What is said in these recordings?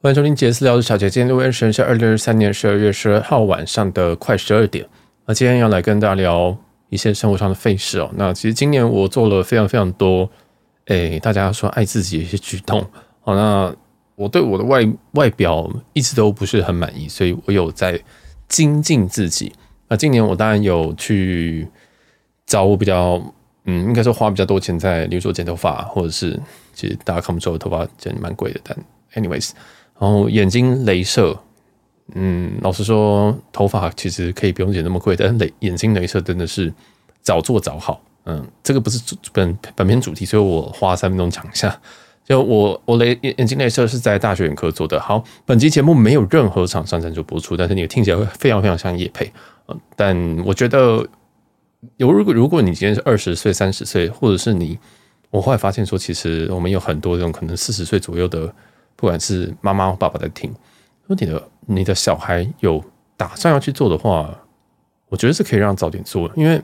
欢迎收听杰斯聊的小姐。今天录音时间是二零二三年十二月十二号晚上的快十二点。那今天要来跟大家聊一些生活上的费事哦。那其实今年我做了非常非常多，诶，大家说爱自己的一些举动。好，那我对我的外外表一直都不是很满意，所以我有在精进自己。那今年我当然有去找我比较，嗯，应该说花比较多钱在，比如说剪头发，或者是其实大家看不出我头发剪蛮贵的，但 anyways。然后眼睛镭射，嗯，老实说，头发其实可以不用剪那么贵，但是眼睛镭射真的是早做早好。嗯，这个不是本本篇主题，所以我花三分钟讲一下。就我我雷眼睛镭射是在大学眼科做的。好，本期节目没有任何厂商赞助播出，但是你听起来会非常非常像业配。嗯，但我觉得有如果如果你今天是二十岁、三十岁，或者是你，我后来发现说，其实我们有很多这种可能四十岁左右的。不管是妈妈或爸爸在听，如果你的你的小孩有打算要去做的话，我觉得是可以让早点做，因为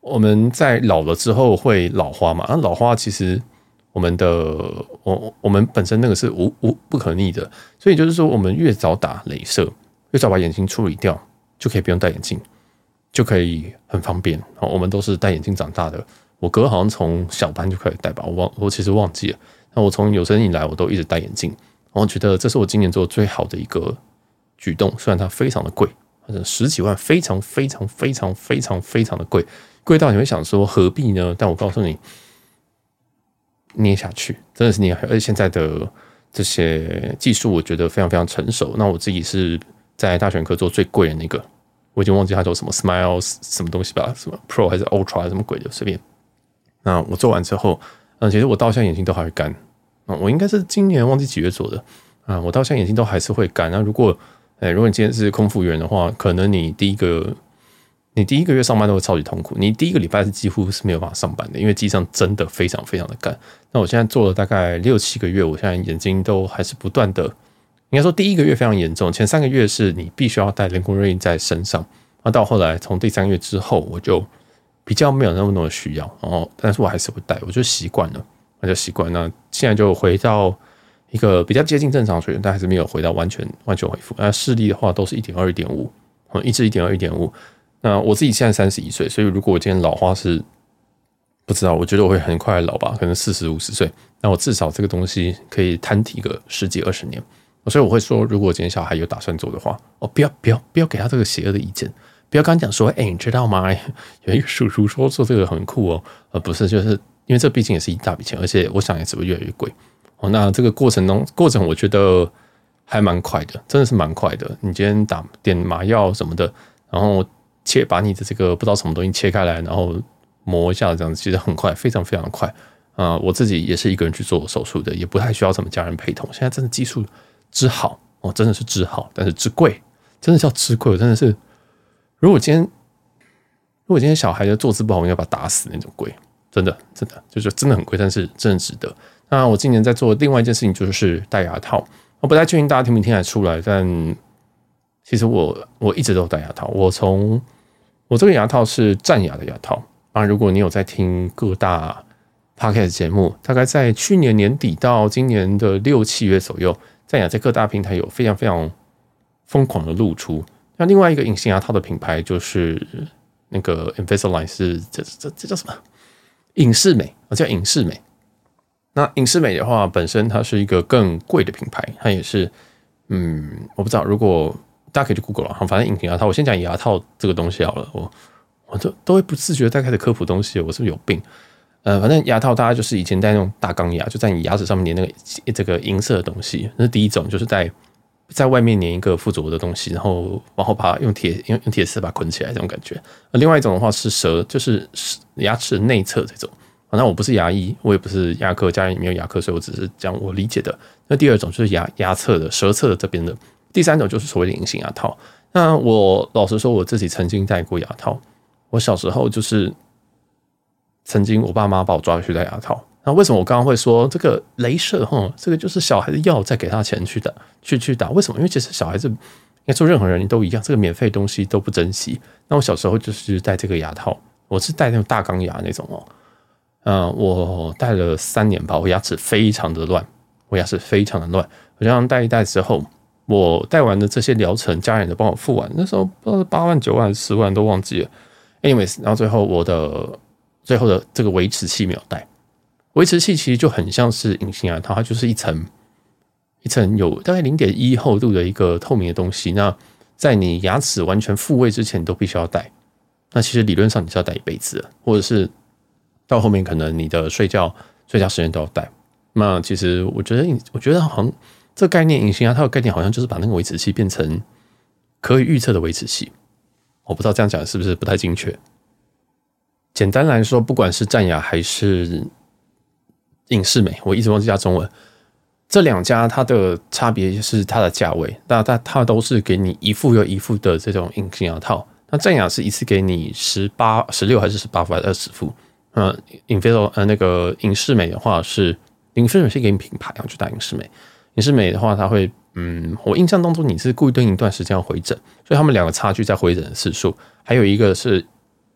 我们在老了之后会老花嘛。那老花其实我们的我我们本身那个是无无不可逆的，所以就是说，我们越早打镭射，越早把眼睛处理掉，就可以不用戴眼镜，就可以很方便。我们都是戴眼镜长大的，我哥好像从小班就开始戴吧，我忘我其实忘记了。那我从有生以来，我都一直戴眼镜，然后觉得这是我今年做的最好的一个举动。虽然它非常的贵，反正十几万，非常非常非常非常非常的贵，贵到你会想说何必呢？但我告诉你，捏下去真的是捏，而且现在的这些技术，我觉得非常非常成熟。那我自己是在大选课做最贵的那个，我已经忘记它叫什么 Smiles 什么东西吧，什么 Pro 还是 Ultra 什么鬼的，随便。那我做完之后。嗯，其实我到现在眼睛都还会干，嗯，我应该是今年忘记几月做的，啊，我到现在眼睛都还是会干。那如果，哎，如果你今天是空腹员的话，可能你第一个，你第一个月上班都会超级痛苦，你第一个礼拜是几乎是没有办法上班的，因为机上真的非常非常的干。那我现在做了大概六七个月，我现在眼睛都还是不断的，应该说第一个月非常严重，前三个月是你必须要带人工泪印在身上，那到后来从第三个月之后我就。比较没有那么多的需要，然后但是我还是会戴，我就习惯了，我就习惯。那现在就回到一个比较接近正常水准，但还是没有回到完全完全恢复。那视力的话都是一点二、一点五，一直一点二、一点五。那我自己现在三十一岁，所以如果我今天老花是不知道，我觉得我会很快老吧，可能四十五十岁。那我至少这个东西可以摊提个十几二十年。所以我会说，如果今天小孩有打算做的话，哦，不要不要不要给他这个邪恶的意见。不要刚讲说，哎，你知道吗？有一个叔叔说做这个很酷哦，呃不是就是因为这毕竟也是一大笔钱，而且我想也只会越来越贵哦。那这个过程中过程，我觉得还蛮快的，真的是蛮快的。你今天打点麻药什么的，然后切把你的这个不知道什么东西切开来，然后磨一下，这样子其实很快，非常非常快啊、我自己也是一个人去做手术的，也不太需要什么家人陪同。现在真的技术之好哦，真的是之好，但是之贵，真的叫之贵，真的是。如果今天，如果今天小孩的坐姿不好，我应该把他打死那种贵，真的，真的就是真的很贵，但是真的值得。那我今年在做另外一件事情，就是戴牙套。我不太确定大家听没听得出来，但其实我我一直都有戴牙套。我从我这个牙套是战牙的牙套啊。如果你有在听各大 podcast 节目，大概在去年年底到今年的六七月左右，战牙在各大平台有非常非常疯狂的露出。那另外一个隐形牙套的品牌就是那个 Invisalign，是这这这叫什么？隐适美啊，叫隐适美。那隐适美的话，本身它是一个更贵的品牌，它也是嗯，我不知道，如果大家可以去 Google 了，反正隐形牙套，我先讲牙套这个东西好了，我我都都会不自觉在开始科普东西，我是不是有病？呃，反正牙套大家就是以前戴那种大钢牙，就在你牙齿上面粘那个这个银色的东西，那是第一种，就是在。在外面粘一个附着的东西，然后然后把用铁用用铁丝把它捆起来，这种感觉。那另外一种的话是舌，就是牙齿内侧这种。那我不是牙医，我也不是牙科，家里没有牙科，所以我只是讲我理解的。那第二种就是牙牙侧的舌侧的这边的。第三种就是所谓的隐形牙套。那我老实说，我自己曾经戴过牙套。我小时候就是曾经我爸妈把我抓去戴牙套。那为什么我刚刚会说这个镭射？哈，这个就是小孩子要再给他钱去打，去去打。为什么？因为其实小孩子应该说任何人都一样，这个免费东西都不珍惜。那我小时候就是戴这个牙套，我是戴那种大钢牙那种哦。嗯，我戴了三年吧，我牙齿非常的乱，我牙齿非常的乱。好像戴一戴之后，我戴完的这些疗程，家人都帮我付完，那时候不知道是八万、九万、十万都忘记了。anyways，然后最后我的最后的这个维持器没有戴，维持器其实就很像是隐形牙套，它就是一层一层有大概零点一厚度的一个透明的东西。那在你牙齿完全复位之前，都必须要戴。那其实理论上你是要戴一辈子，或者是到后面可能你的睡觉睡觉时间都要戴。那其实我觉得，我觉得好像这个概念隐形牙套的概念好像就是把那个维持器变成可以预测的维持器。我不知道这样讲是不是不太精确。简单来说，不管是战牙还是隐适美，我一直忘记加中文。这两家它的差别是它的价位，那它它都是给你一副又一副的这种隐形牙套。那正牙是一次给你十八、十六还是十八副还是二十副？呃，Invisalign 呃那个隐适美的话是隐适美是给你品牌，然后去打隐适美。隐适美的话，它会。嗯，我印象当中你是固定一段时间要回诊，所以他们两个差距在回诊的次数。还有一个是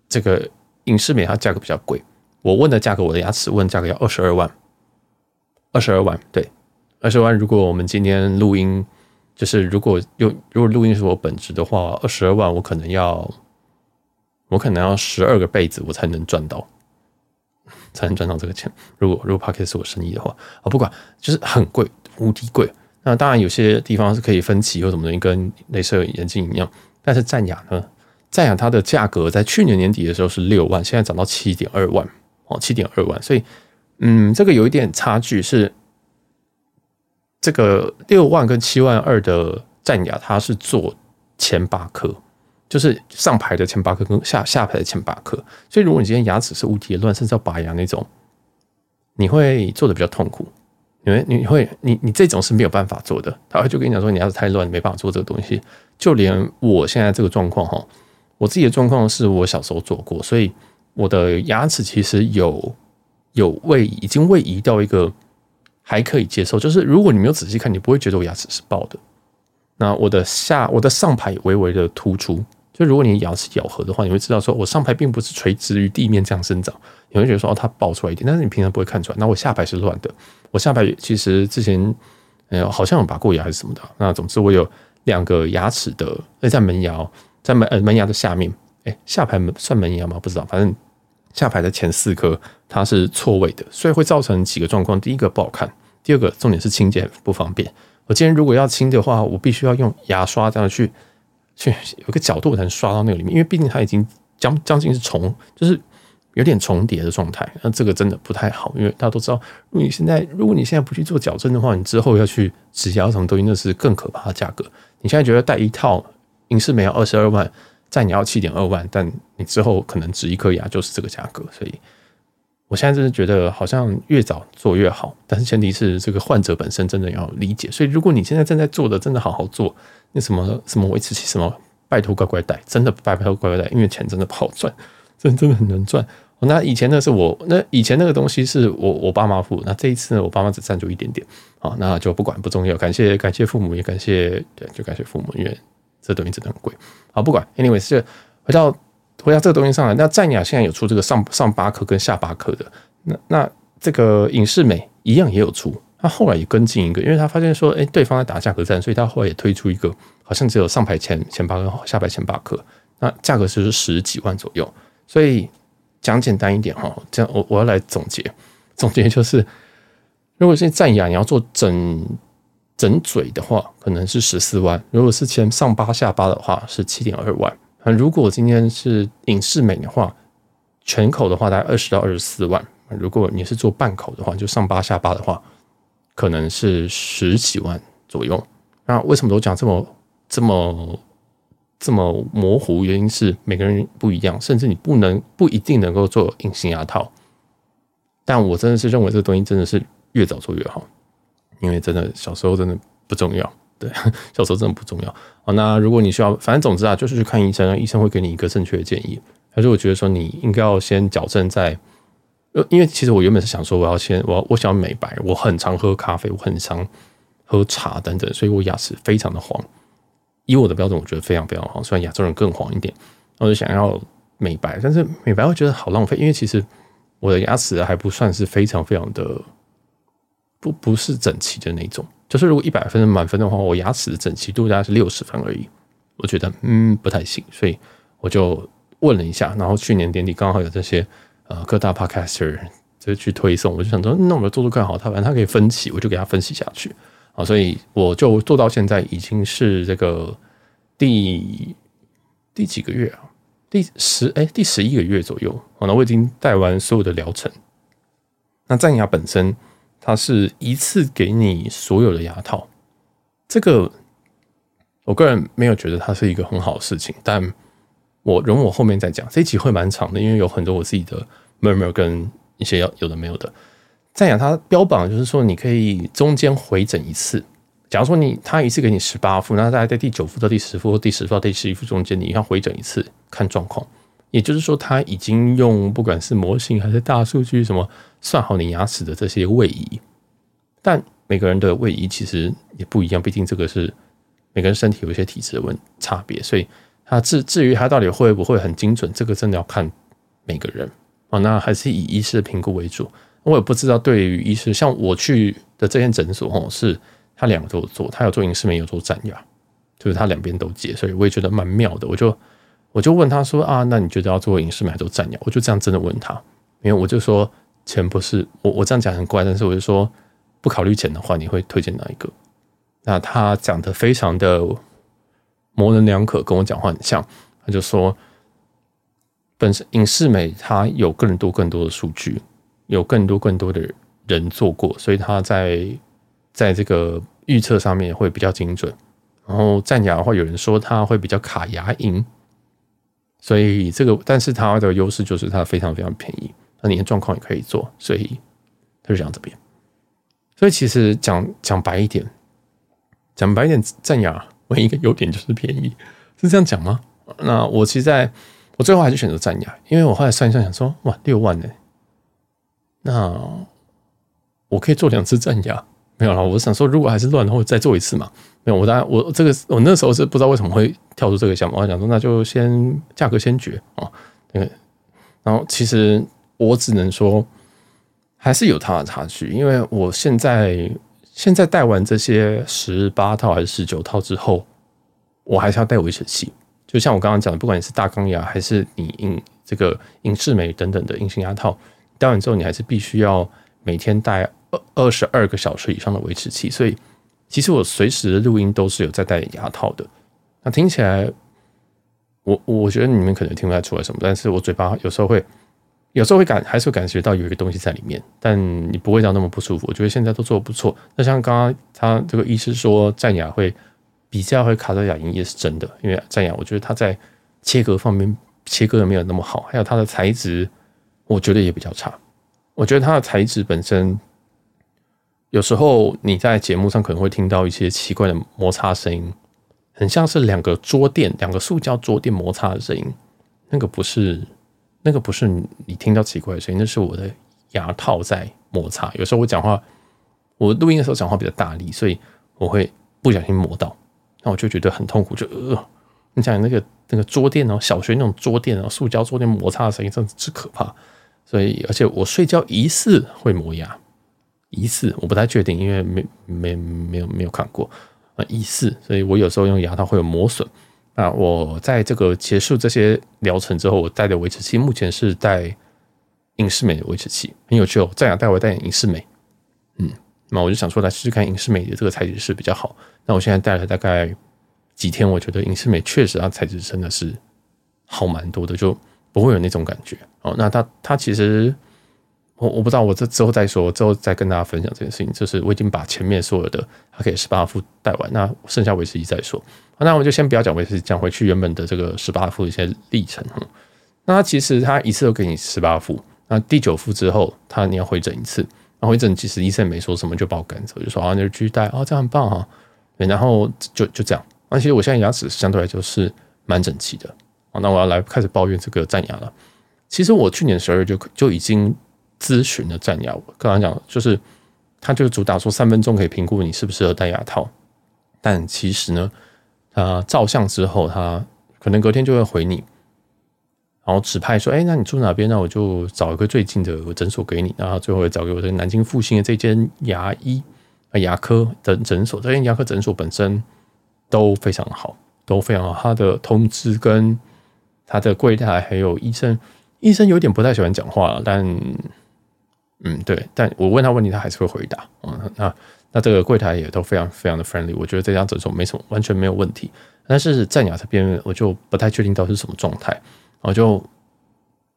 这个隐适美，它价格比较贵。我问的价格，我的牙齿问价格要二十二万，二十二万，对，二十万。如果我们今天录音，就是如果用如果录音是我本职的话，二十二万我可能要我可能要十二个辈子我才能赚到，才能赚到这个钱。如果如果 Podcast 是我生意的话，啊，不管就是很贵，无敌贵。那当然，有些地方是可以分期或什么东西，跟镭射眼镜一样。但是战雅呢？战雅它的价格在去年年底的时候是六万，现在涨到七点二万哦，七点二万。所以，嗯，这个有一点差距是，这个六万跟七万二的战牙，它是做前八颗，就是上排的前八颗跟下下排的前八颗。所以，如果你今天牙齿是无体乱，甚至要拔牙那种，你会做的比较痛苦。因为你会，你你这种是没有办法做的。他就跟你讲说，你牙齿太乱，没办法做这个东西。就连我现在这个状况哈，我自己的状况是我小时候做过，所以我的牙齿其实有有位移，已经位移到一个还可以接受。就是如果你没有仔细看，你不会觉得我牙齿是爆的。那我的下，我的上排微微的突出。就如果你牙齿咬合的话，你会知道说，我上排并不是垂直于地面这样生长，你会觉得说哦，它爆出来一点，但是你平常不会看出来。那我下排是乱的，我下排其实之前哎好像有拔过牙还是什么的。那总之我有两个牙齿的，在门牙，在门呃门牙的下面，哎下排门算门牙吗？不知道，反正下排的前四颗它是错位的，所以会造成几个状况。第一个不好看，第二个重点是清洁不方便。我今天如果要清的话，我必须要用牙刷这样去。去有个角度才能刷到那个里面，因为毕竟它已经将将近是重，就是有点重叠的状态。那这个真的不太好，因为大家都知道，如果你现在如果你现在不去做矫正的话，你之后要去植牙什么东西，那是更可怕的价格。你现在觉得戴一套隐适美要二十二万，在你要七点二万，但你之后可能植一颗牙就是这个价格，所以。我现在真的觉得好像越早做越好，但是前提是这个患者本身真的要理解。所以如果你现在正在做的，真的好好做，那什么什么维持器什么，拜托乖乖戴，真的拜托乖乖戴，因为钱真的不好赚，真的真的很难赚。那以前那是我，那以前那个东西是我我爸妈付，那这一次呢，我爸妈只赞助一点点，好，那就不管不重要，感谢感谢父母，也感谢对，就感谢父母，因为这东西真的很贵。好，不管，anyway 是回到。回到这个东西上来，那战雅现在有出这个上上八颗跟下八颗的，那那这个隐适美一样也有出，他后来也跟进一个，因为他发现说，哎，对方在打价格战，所以他后来也推出一个，好像只有上排前前八颗，下排前八颗，那价格是十几万左右。所以讲简单一点哈，这样我我要来总结，总结就是，如果是战雅你要做整整嘴的话，可能是十四万；如果是前上八下八的话，是七点二万。那如果今天是隐适美的话，全口的话大概二十到二十四万。如果你是做半口的话，就上八下八的话，可能是十几万左右。那为什么都讲这么这么这么模糊？原因是每个人不一样，甚至你不能不一定能够做隐形牙套。但我真的是认为这个东西真的是越早做越好，因为真的小时候真的不重要。对，小时候真的不重要。好，那如果你需要，反正总之啊，就是去看医生，医生会给你一个正确的建议。还是我觉得说，你应该要先矫正再，因为其实我原本是想说，我要先，我我想要美白，我很常喝咖啡，我很常喝茶等等，所以我牙齿非常的黄。以我的标准，我觉得非常非常黄，虽然亚洲人更黄一点。我就想要美白，但是美白我觉得好浪费，因为其实我的牙齿还不算是非常非常的。不不是整齐的那种。就是如果一百分的满分的话，我牙齿的整齐度大概是六十分而已。我觉得嗯不太行，所以我就问了一下。然后去年年底刚好有这些呃各大 podcaster 就去推送，我就想说那我们做做看好，他反正他可以分期，我就给他分析下去啊。所以我就做到现在已经是这个第第几个月啊？第十哎第十一个月左右啊。那我已经戴完所有的疗程。那战牙本身。它是一次给你所有的牙套，这个我个人没有觉得它是一个很好的事情，但我容我后面再讲。这一集会蛮长的，因为有很多我自己的 murmur 跟一些要有的没有的。再讲它标榜就是说，你可以中间回诊一次。假如说你他一次给你十八副，那大概在第九副到第十副或第十副到第十一副中间，你要回诊一次看状况。也就是说，他已经用不管是模型还是大数据什么算好你牙齿的这些位移，但每个人的位移其实也不一样，毕竟这个是每个人身体有一些体质的问差别，所以他至至于他到底会不会很精准，这个真的要看每个人啊。那还是以医师的评估为主。我也不知道对于医师，像我去的这间诊所哦，是他两个都有做，他有做隐适美，有做战牙，就是他两边都接，所以我也觉得蛮妙的。我就。我就问他说啊，那你觉得要做隐适美还是做战牙？我就这样真的问他，因为我就说钱不是我，我这样讲很怪，但是我就说不考虑钱的话，你会推荐哪一个？那他讲的非常的模棱两可，跟我讲话很像。他就说，本身影视美它有更多更多的数据，有更多更多的人做过，所以他在在这个预测上面会比较精准。然后战牙的话，有人说它会比较卡牙龈。所以这个，但是它的优势就是它非常非常便宜，那你的状况也可以做，所以他就讲这边。所以其实讲讲白一点，讲白一点，战牙唯一一个优点就是便宜，是这样讲吗？那我其实在我最后还是选择战牙，因为我后来算一算，想说哇，六万呢，那我可以做两次战牙。没有了，我想说，如果还是乱的话，再做一次嘛。没有，我当然我这个我那时候是不知道为什么会跳出这个项目，我想说那就先价格先决啊。对，然后其实我只能说还是有它的差距，因为我现在现在戴完这些十八套还是十九套之后，我还是要戴维持器。就像我刚刚讲的，不管你是大钢牙还是你隐这个隐适美等等的隐形牙套，戴完之后你还是必须要每天戴。二二十二个小时以上的维持器，所以其实我随时录音都是有在戴牙套的。听起来，我我觉得你们可能听不太出来什么，但是我嘴巴有时候会，有时候会感还是会感觉到有一个东西在里面，但你不会让那么不舒服。我觉得现在都做得不错。那像刚刚他这个医师说战牙会比较会卡到牙龈，也是真的，因为战牙我觉得它在切割方面切割的没有那么好，还有它的材质，我觉得也比较差。我觉得它的材质本身。有时候你在节目上可能会听到一些奇怪的摩擦声音，很像是两个桌垫、两个塑胶桌垫摩擦的声音。那个不是，那个不是你听到奇怪的声音，那是我的牙套在摩擦。有时候我讲话，我录音的时候讲话比较大力，所以我会不小心磨到，那我就觉得很痛苦。就呃，你讲那个那个桌垫哦，小学那种桌垫哦，塑胶桌垫摩擦的声音真的是可怕。所以，而且我睡觉疑似会磨牙。疑似，我不太确定，因为没没没有没有看过啊，疑似，所以我有时候用牙套会有磨损。那我在这个结束这些疗程之后，我戴的维持器目前是戴隐适美的维持器，很有趣哦。战牙戴我戴隐适美，嗯，那我就想说来试试看隐适美的这个材质是比较好。那我现在戴了大概几天，我觉得隐适美确实它材质真的是好蛮多的，就不会有那种感觉哦。那它它其实。我我不知道，我这之后再说，之后再跟大家分享这件事情。就是我已经把前面所有的它可以十八副带完，那剩下维持器再说。那我们就先不要讲维持，讲回去原本的这个十八副一些历程。那其实它一次都给你十八副，那第九副之后，它你要回诊一次。那回诊其实医生也没说什么，就把我赶走，就说啊，那就继续戴啊，这样很棒哈。然后就就这样。那其实我现在牙齿相对来就是蛮整齐的。那我要来开始抱怨这个战牙了。其实我去年十二月就就已经。咨询的战牙，我刚刚讲就是，他就主打说三分钟可以评估你适不适合戴牙套，但其实呢，他照相之后，他可能隔天就会回你，然后指派说，哎，那你住哪边？那我就找一个最近的诊所给你。然后最后找给我的南京复兴的这间牙医啊牙科的诊所，这间牙科诊所本身都非常好，都非常好。他的通知跟他的柜台还有医生，医生有点不太喜欢讲话，但嗯，对，但我问他问题，他还是会回答。嗯，那那这个柜台也都非常非常的 friendly，我觉得这家诊所没什么，完全没有问题。但是在牙这边我就不太确定到是什么状态。我就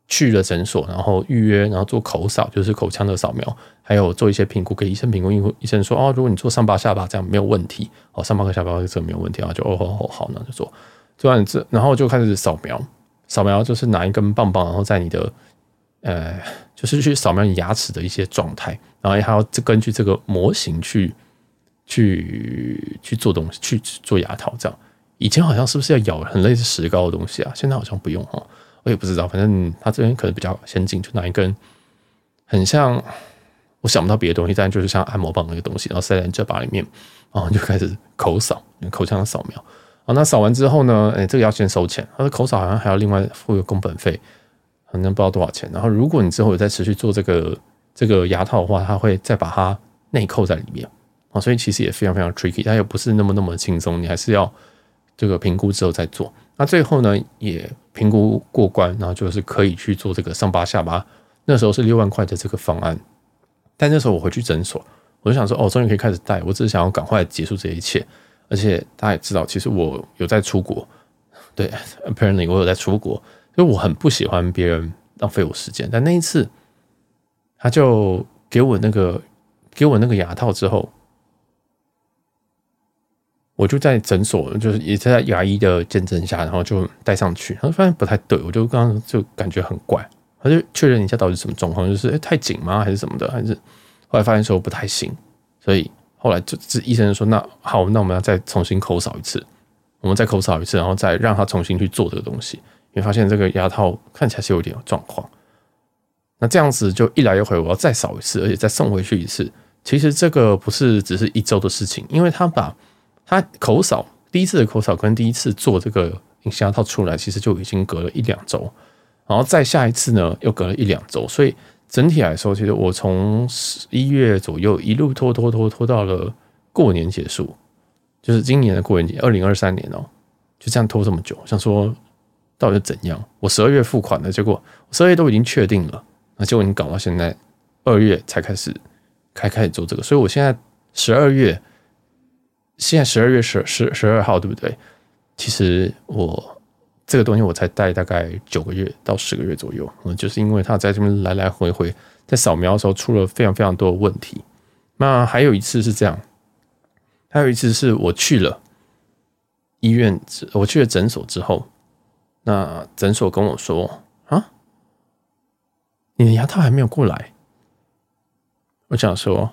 去了诊所，然后预约，然后做口扫，就是口腔的扫描，还有做一些评估，给医生评估。因为医生说，哦，如果你做上巴下巴这样没有问题，哦，上巴和下巴这没有问题啊，就哦哦好，那就做。做完这，然后就开始扫描，扫描就是拿一根棒棒，然后在你的呃，就是去扫描你牙齿的一些状态，然后还要根据这个模型去去去做东西，去做牙套这样。以前好像是不是要咬很类似石膏的东西啊？现在好像不用哈，我也不知道。反正他这边可能比较先进，就拿一根很像，我想不到别的东西，但就是像按摩棒那个东西，然后塞在你嘴巴里面，然后就开始口扫，口腔扫描。啊，那扫完之后呢？哎，这个要先收钱。他的口扫好像还要另外付个工本费，反正不知道多少钱。然后如果你之后有再持续做这个这个牙套的话，他会再把它内扣在里面啊，所以其实也非常非常 tricky，它又不是那么那么轻松，你还是要。这个评估之后再做，那最后呢也评估过关，然后就是可以去做这个上巴下巴。那时候是六万块的这个方案，但那时候我回去诊所，我就想说，哦，终于可以开始戴。我只是想要赶快结束这一切，而且大家也知道，其实我有在出国，对，apparently 我有在出国，所以我很不喜欢别人浪费我时间。但那一次，他就给我那个给我那个牙套之后。我就在诊所，就是也在牙医的见证下，然后就戴上去，然后发现不太对，我就刚刚就感觉很怪，他就确认一下到底什么状况，就是哎、太紧吗，还是什么的，还是后来发现说不太行，所以后来就这医生说那好，那我们要再重新口扫一次，我们再口扫一次，然后再让他重新去做这个东西，你发现这个牙套看起来是有点状况，那这样子就一来一回，我要再扫一次，而且再送回去一次，其实这个不是只是一周的事情，因为他把他口扫第一次的口扫跟第一次做这个隐形牙套出来，其实就已经隔了一两周，然后再下一次呢又隔了一两周，所以整体来说，其实我从十一月左右一路拖拖拖拖到了过年结束，就是今年的过年节，二零二三年哦，就这样拖这么久，想说到底是怎样？我十二月付款的结果，十二月都已经确定了，那结果你搞到现在二月才开始开开始做这个，所以我现在十二月。现在十二月十十十二号，对不对？其实我这个东西我才带大概九个月到十个月左右，嗯，就是因为它在这边来来回回在扫描的时候出了非常非常多的问题。那还有一次是这样，还有一次是我去了医院，我去了诊所之后，那诊所跟我说啊，你的牙套还没有过来。我想说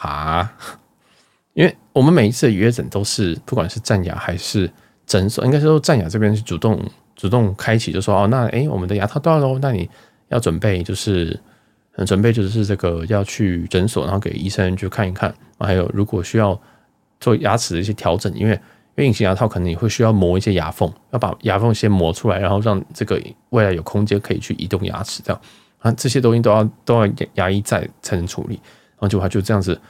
啊。因为我们每一次的约诊都是，不管是战牙还是诊所，应该是说战牙这边是主动主动开启，就说哦，那诶，我们的牙套到了，那你要准备就是准备就是这个要去诊所，然后给医生去看一看，还有如果需要做牙齿的一些调整，因为因为隐形牙套可能你会需要磨一些牙缝，要把牙缝先磨出来，然后让这个未来有空间可以去移动牙齿，这样啊这些东西都要都要牙医在才能处理，然后就他就这样子。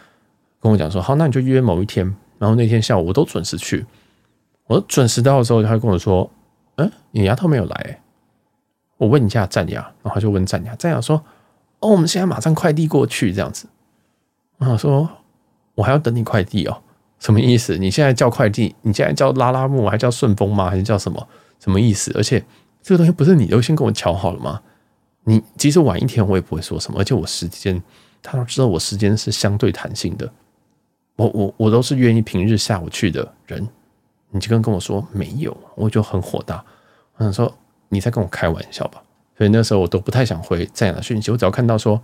跟我讲说好，那你就约某一天，然后那天下午我都准时去。我准时到的时候，他会跟我说：“嗯，你牙套没有来、”我问一下战牙，然后他就问战牙，战牙说：“哦，我们现在马上快递过去，这样子。”然后说：“我还要等你快递哦，什么意思？你现在叫快递，你现在叫拉拉木，还叫顺丰吗？还是叫什么？什么意思？而且这个东西不是你都先跟我瞧好了吗？你即使晚一天，我也不会说什么。而且我时间，他都知道我时间是相对弹性的。”我我我都是愿意平日下午去的人，你就跟跟我说没有，我就很火大。我想说你在跟我开玩笑吧？所以那时候我都不太想回这样的讯息。我只要看到说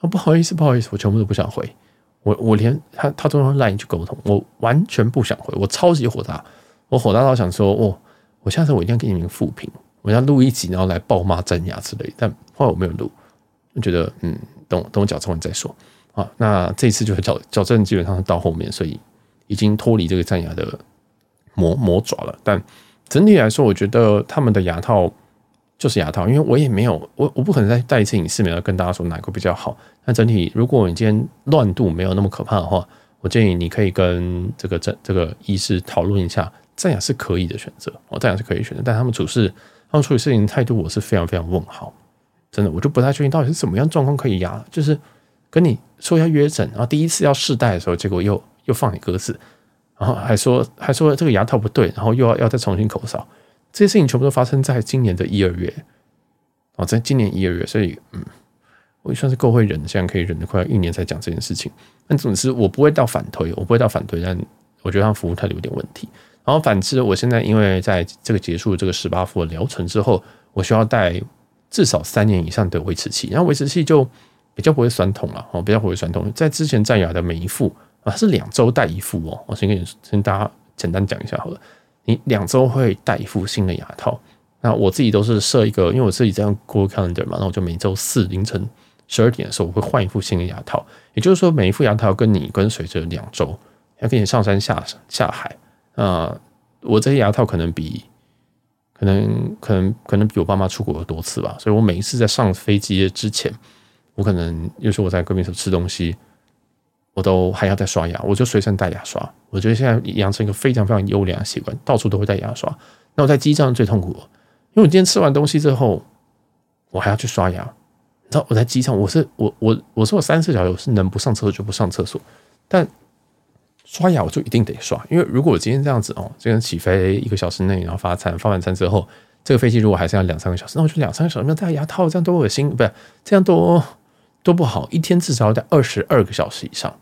啊不好意思不好意思，我全部都不想回。我我连他他都用 Line 去沟通，我完全不想回。我超级火大，我火大到想说哦，我下次我一定要给你们负评，我要录一集然后来暴骂战牙之类。但后来我没有录，我觉得嗯，等等我矫正完再说。啊，那这次就是矫矫正基本上是到后面，所以已经脱离这个战牙的魔魔爪了。但整体来说，我觉得他们的牙套就是牙套，因为我也没有我我不可能再戴一次隐适美要跟大家说哪个比较好。那整体，如果你今天乱度没有那么可怕的话，我建议你可以跟这个这这个医师讨论一下，这样是可以的选择哦，这样是可以选择。但他们处事，他们处理事情态度，我是非常非常问号，真的，我就不太确定到底是怎么样状况可以压，就是跟你说要约诊，然后第一次要试戴的时候，结果又又放你鸽子，然后还说还说这个牙套不对，然后又要要再重新口哨。这些事情全部都发生在今年的一二月，哦，在今年一二月，所以嗯，我也算是够会忍，现在可以忍得快一年才讲这件事情。但总之，我不会到反推，我不会到反推，但我觉得他服务态度有点问题。然后反之，我现在因为在这个结束这个十八副的疗程之后，我需要戴至少三年以上的维持器，然后维持器就比较不会酸痛了，哦，比较不会酸痛。在之前在牙的每一副啊，是两周戴一副哦，我先跟你先大家简单讲一下好了。你两周会戴一副新的牙套，那我自己都是设一个，因为我自己这样过 calendar 嘛，那我就每周四凌晨十二点的时候，我会换一副新的牙套。也就是说，每一副牙套跟你跟随着两周，要跟你上山下下海。啊，我这些牙套可能比可能可能可能比我爸妈出国多次吧，所以我每一次在上飞机之前，我可能有时候我在隔壁时吃东西。我都还要再刷牙，我就随身带牙刷。我觉得现在养成一个非常非常优良的习惯，到处都会带牙刷。那我在机上最痛苦，因为我今天吃完东西之后，我还要去刷牙。你知道我在机上，我是我我我说我三四小时我是能不上厕所就不上厕所，但刷牙我就一定得刷，因为如果我今天这样子哦，这样起飞一个小时内，然后发餐发完餐之后，这个飞机如果还是要两三个小时，那我就两三个小时没有戴牙套，这样多恶心，不是这样多都不好，一天至少要戴二十二个小时以上。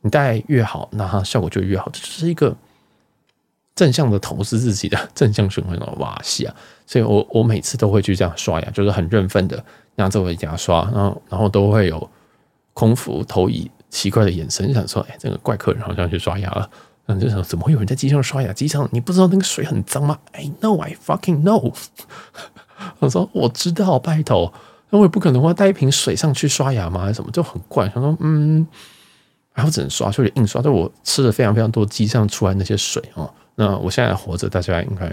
你戴越好，那它效果就越好。这就是一个正向的投资自己的正向循环的瓦西啊！所以我我每次都会去这样刷牙，就是很认份的拿这位牙刷，然后然后都会有空腹投以奇怪的眼神，想说：“哎，这个怪客人好像去刷牙了。”然后，就想怎么会有人在机上刷牙？机上你不知道那个水很脏吗？I know, I fucking know。我说我知道，拜托，那我也不可能会带一瓶水上去刷牙吗？还是什么？就很怪。想说嗯。然后只能刷，就得硬刷。就我吃了非常非常多机上出来那些水哦。那我现在活着，大家应该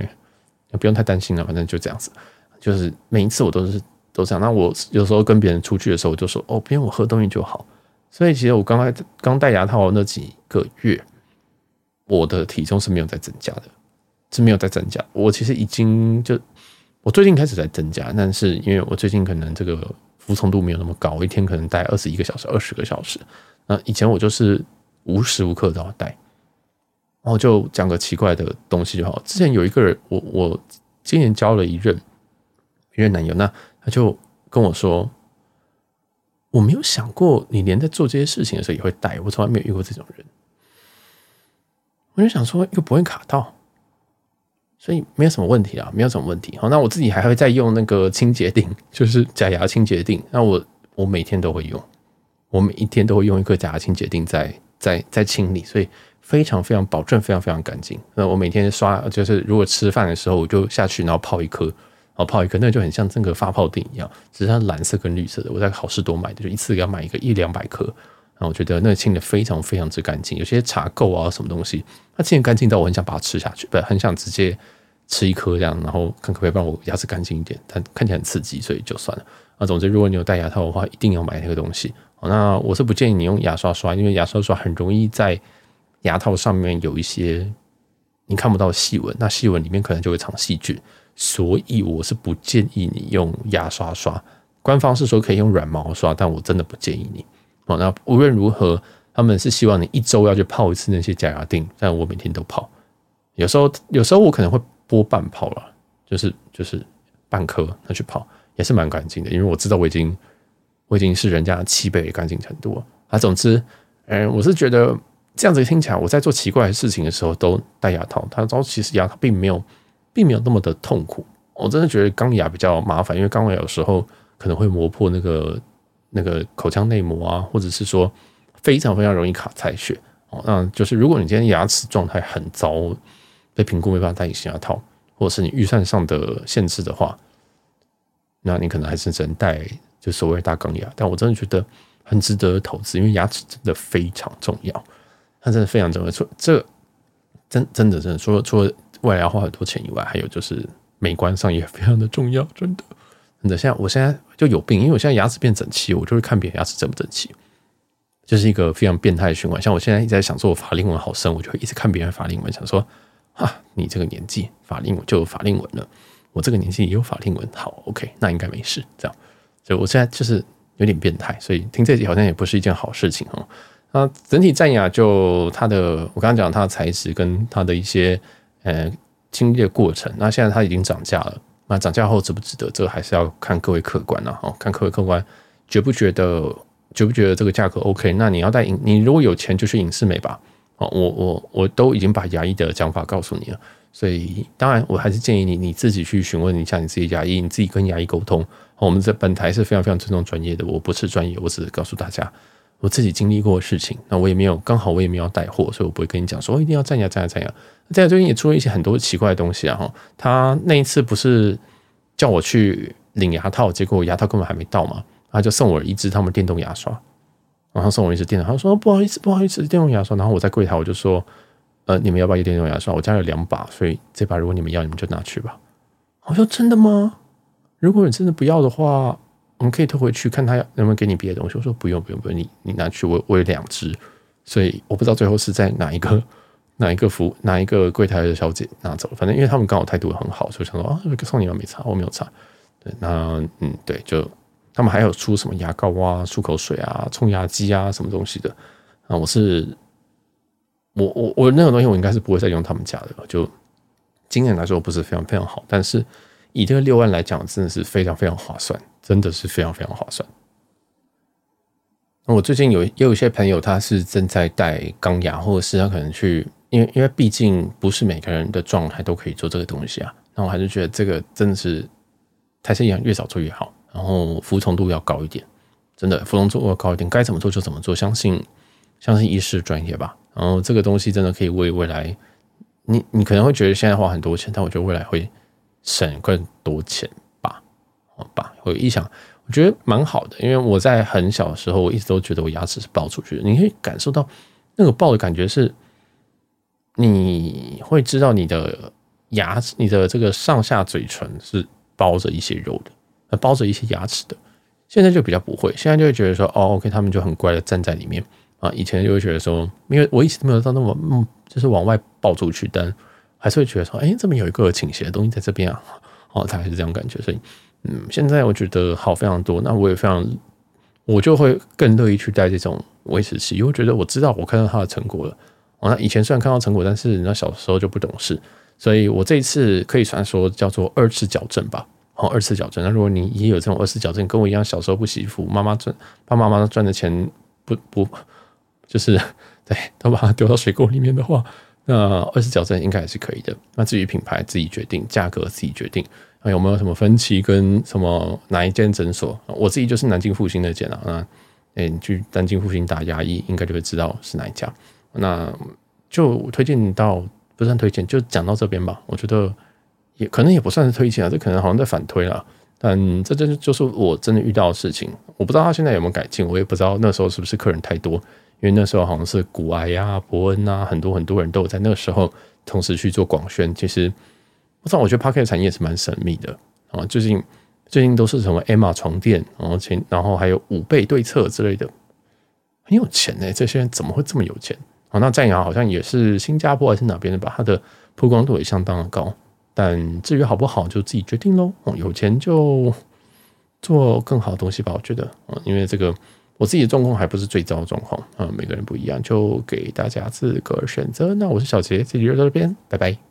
不用太担心了。反正就这样子，就是每一次我都是都这样。那我有时候跟别人出去的时候，我就说哦，不用我喝东西就好。所以其实我刚才刚戴牙套那几个月，我的体重是没有在增加的，是没有在增加。我其实已经就我最近开始在增加，但是因为我最近可能这个服从度没有那么高，我一天可能戴二十一个小时、二十个小时。那以前我就是无时无刻都要戴，然后就讲个奇怪的东西就好。之前有一个人，我我今年交了一任一任男友，那他就跟我说，我没有想过你连在做这些事情的时候也会戴，我从来没有遇过这种人。我就想说，又不会卡到，所以没有什么问题啊，没有什么问题。好，那我自己还会再用那个清洁錠，就是假牙清洁錠，那我我每天都会用。我每一天都会用一颗假牙清洁錠在在在清理，所以非常非常保证非常非常干净。那我每天刷，就是如果吃饭的时候我就下去，然后泡一颗，然后泡一颗，那就很像这个发泡錠一样，只是它蓝色跟绿色的。我在好市多买的，就一次给它买一个一两百颗。然后我觉得那个清的非常非常之干净，有些茶垢啊什么东西，它清的干净到我很想把它吃下去，不很想直接吃一颗这样，然后看可不可以让我牙齿干净一点，但看起来很刺激，所以就算了。啊，总之如果你有戴牙套的话，一定要买那个东西。那我是不建议你用牙刷刷，因为牙刷刷很容易在牙套上面有一些你看不到细纹，那细纹里面可能就会藏细菌，所以我是不建议你用牙刷刷。官方是说可以用软毛刷，但我真的不建议你。哦，那无论如何，他们是希望你一周要去泡一次那些假牙錠，但我每天都泡，有时候有时候我可能会拨半泡了，就是就是半颗那去泡，也是蛮干净的，因为我知道我已经。我已经是人家七倍的干净程度了啊！总之，嗯，我是觉得这样子听起来，我在做奇怪的事情的时候都戴牙套。他说其实牙套并没有，并没有那么的痛苦。我真的觉得钢牙比较麻烦，因为钢牙有时候可能会磨破那个那个口腔内膜啊，或者是说非常非常容易卡菜血哦。那就是如果你今天牙齿状态很糟，被评估没办法戴隐形牙套，或者是你预算上的限制的话，那你可能还是只能戴。就所谓大钢牙，但我真的觉得很值得投资，因为牙齿真的非常重要，它真的非常重要。除这真真的真的，除了除了未来要花很多钱以外，还有就是美观上也非常的重要，真的。真的，现在我现在就有病，因为我现在牙齿变整齐，我就会看别人牙齿整不整齐，就是一个非常变态的循环。像我现在一直在想说，我法令纹好深，我就会一直看别人法令纹，想说，哈，你这个年纪法令纹就有法令纹了，我这个年纪也有法令纹，好，OK，那应该没事。这样，所以我现在就是有点变态，所以听这集好像也不是一件好事情哦。那整体战牙就它的，我刚刚讲它的材质跟它的一些呃经历的过程，那现在它已经涨价了。那涨价后值不值得？这个还是要看各位客官了哈，看各位客官觉不觉得觉不觉得这个价格 OK？那你要带影，你如果有钱就去影视美吧。哦，我我我都已经把牙医的讲法告诉你了，所以当然我还是建议你你自己去询问一下你自己牙医，你自己跟牙医沟通。我们这本台是非常非常尊重专业的，我不是专业，我只是告诉大家。我自己经历过的事情，那我也没有刚好我也没有带货，所以我不会跟你讲说我一定要战牙战牙战牙。战牙最近也出了一些很多奇怪的东西啊！哈，他那一次不是叫我去领牙套，结果牙套根本还没到嘛，他就送我一支他们电动牙刷，然后送我一支电动，他说不好意思不好意思，电动牙刷。然后我在柜台我就说，呃，你们要不要电动牙刷？我家有两把，所以这把如果你们要，你们就拿去吧。我说真的吗？如果你真的不要的话。我们可以退回去看他能不能给你别的东西。我说不用不用不用，你你拿去，我我有两只，所以我不知道最后是在哪一个哪一个服哪一个柜台的小姐拿走了。反正因为他们刚好态度很好，所以想说啊，送你了没差，我没有差。对，那嗯对，就他们还有出什么牙膏啊、漱口水啊、冲牙机啊什么东西的啊。我是我我我那种东西我应该是不会再用他们家的了，就经验来说不是非常非常好，但是以这个六万来讲，真的是非常非常划算。真的是非常非常划算。那我最近有也有一些朋友，他是正在戴钢牙，或者是他可能去，因为因为毕竟不是每个人的状态都可以做这个东西啊。那我还是觉得这个真的是台式牙越少做越好，然后服从度要高一点，真的服从度要高一点，该怎么做就怎么做，相信相信医师专业吧。然后这个东西真的可以为未来，你你可能会觉得现在花很多钱，但我觉得未来会省更多钱。吧，好吧我一想，我觉得蛮好的，因为我在很小的时候，我一直都觉得我牙齿是爆出去的。你可以感受到那个爆的感觉，是你会知道你的牙齿，你的这个上下嘴唇是包着一些肉的，呃，包着一些牙齿的。现在就比较不会，现在就会觉得说，哦，OK，他们就很乖的站在里面啊。以前就会觉得说，因为我一直都没有到那么，嗯，就是往外爆出去，但还是会觉得说，哎，这边有一个倾斜的东西在这边啊，哦，大概是这样感觉，所以。嗯，现在我觉得好非常多，那我也非常，我就会更乐意去带这种维持器，因为我觉得我知道我看到它的成果了。哦，那以前虽然看到成果，但是那小时候就不懂事，所以我这一次可以算说叫做二次矫正吧。哦，二次矫正。那如果你也有这种二次矫正，跟我一样小时候不洗衣服，妈妈赚，爸爸妈妈赚的钱不不，就是对，都把它丢到水沟里面的话，那二次矫正应该还是可以的。那至于品牌自己决定，价格自己决定。有没有什么分期跟什么哪一间诊所？我自己就是南京复兴那间啊。那诶，你去南京复兴打牙医，应该就会知道是哪一家。那就推荐到，不算推荐，就讲到这边吧。我觉得也可能也不算是推荐啊，这可能好像在反推了。但这真就是我真的遇到的事情。我不知道他现在有没有改进，我也不知道那时候是不是客人太多，因为那时候好像是古埃啊、伯恩啊，很多很多人都有在那个时候同时去做广宣。其实。我知道，我觉得 Podcast 产业也是蛮神秘的啊。最近最近都是什么 Emma 床垫，然后前然后还有五倍对策之类的，很有钱呢、这些人怎么会这么有钱啊？那战牙好像也是新加坡还是哪边的吧？它的曝光度也相当的高。但至于好不好，就自己决定喽。哦，有钱就做更好的东西吧。我觉得啊，因为这个我自己的状况还不是最糟的状况啊。每个人不一样，就给大家自个儿选择。那我是小杰，这集就到这边，拜拜。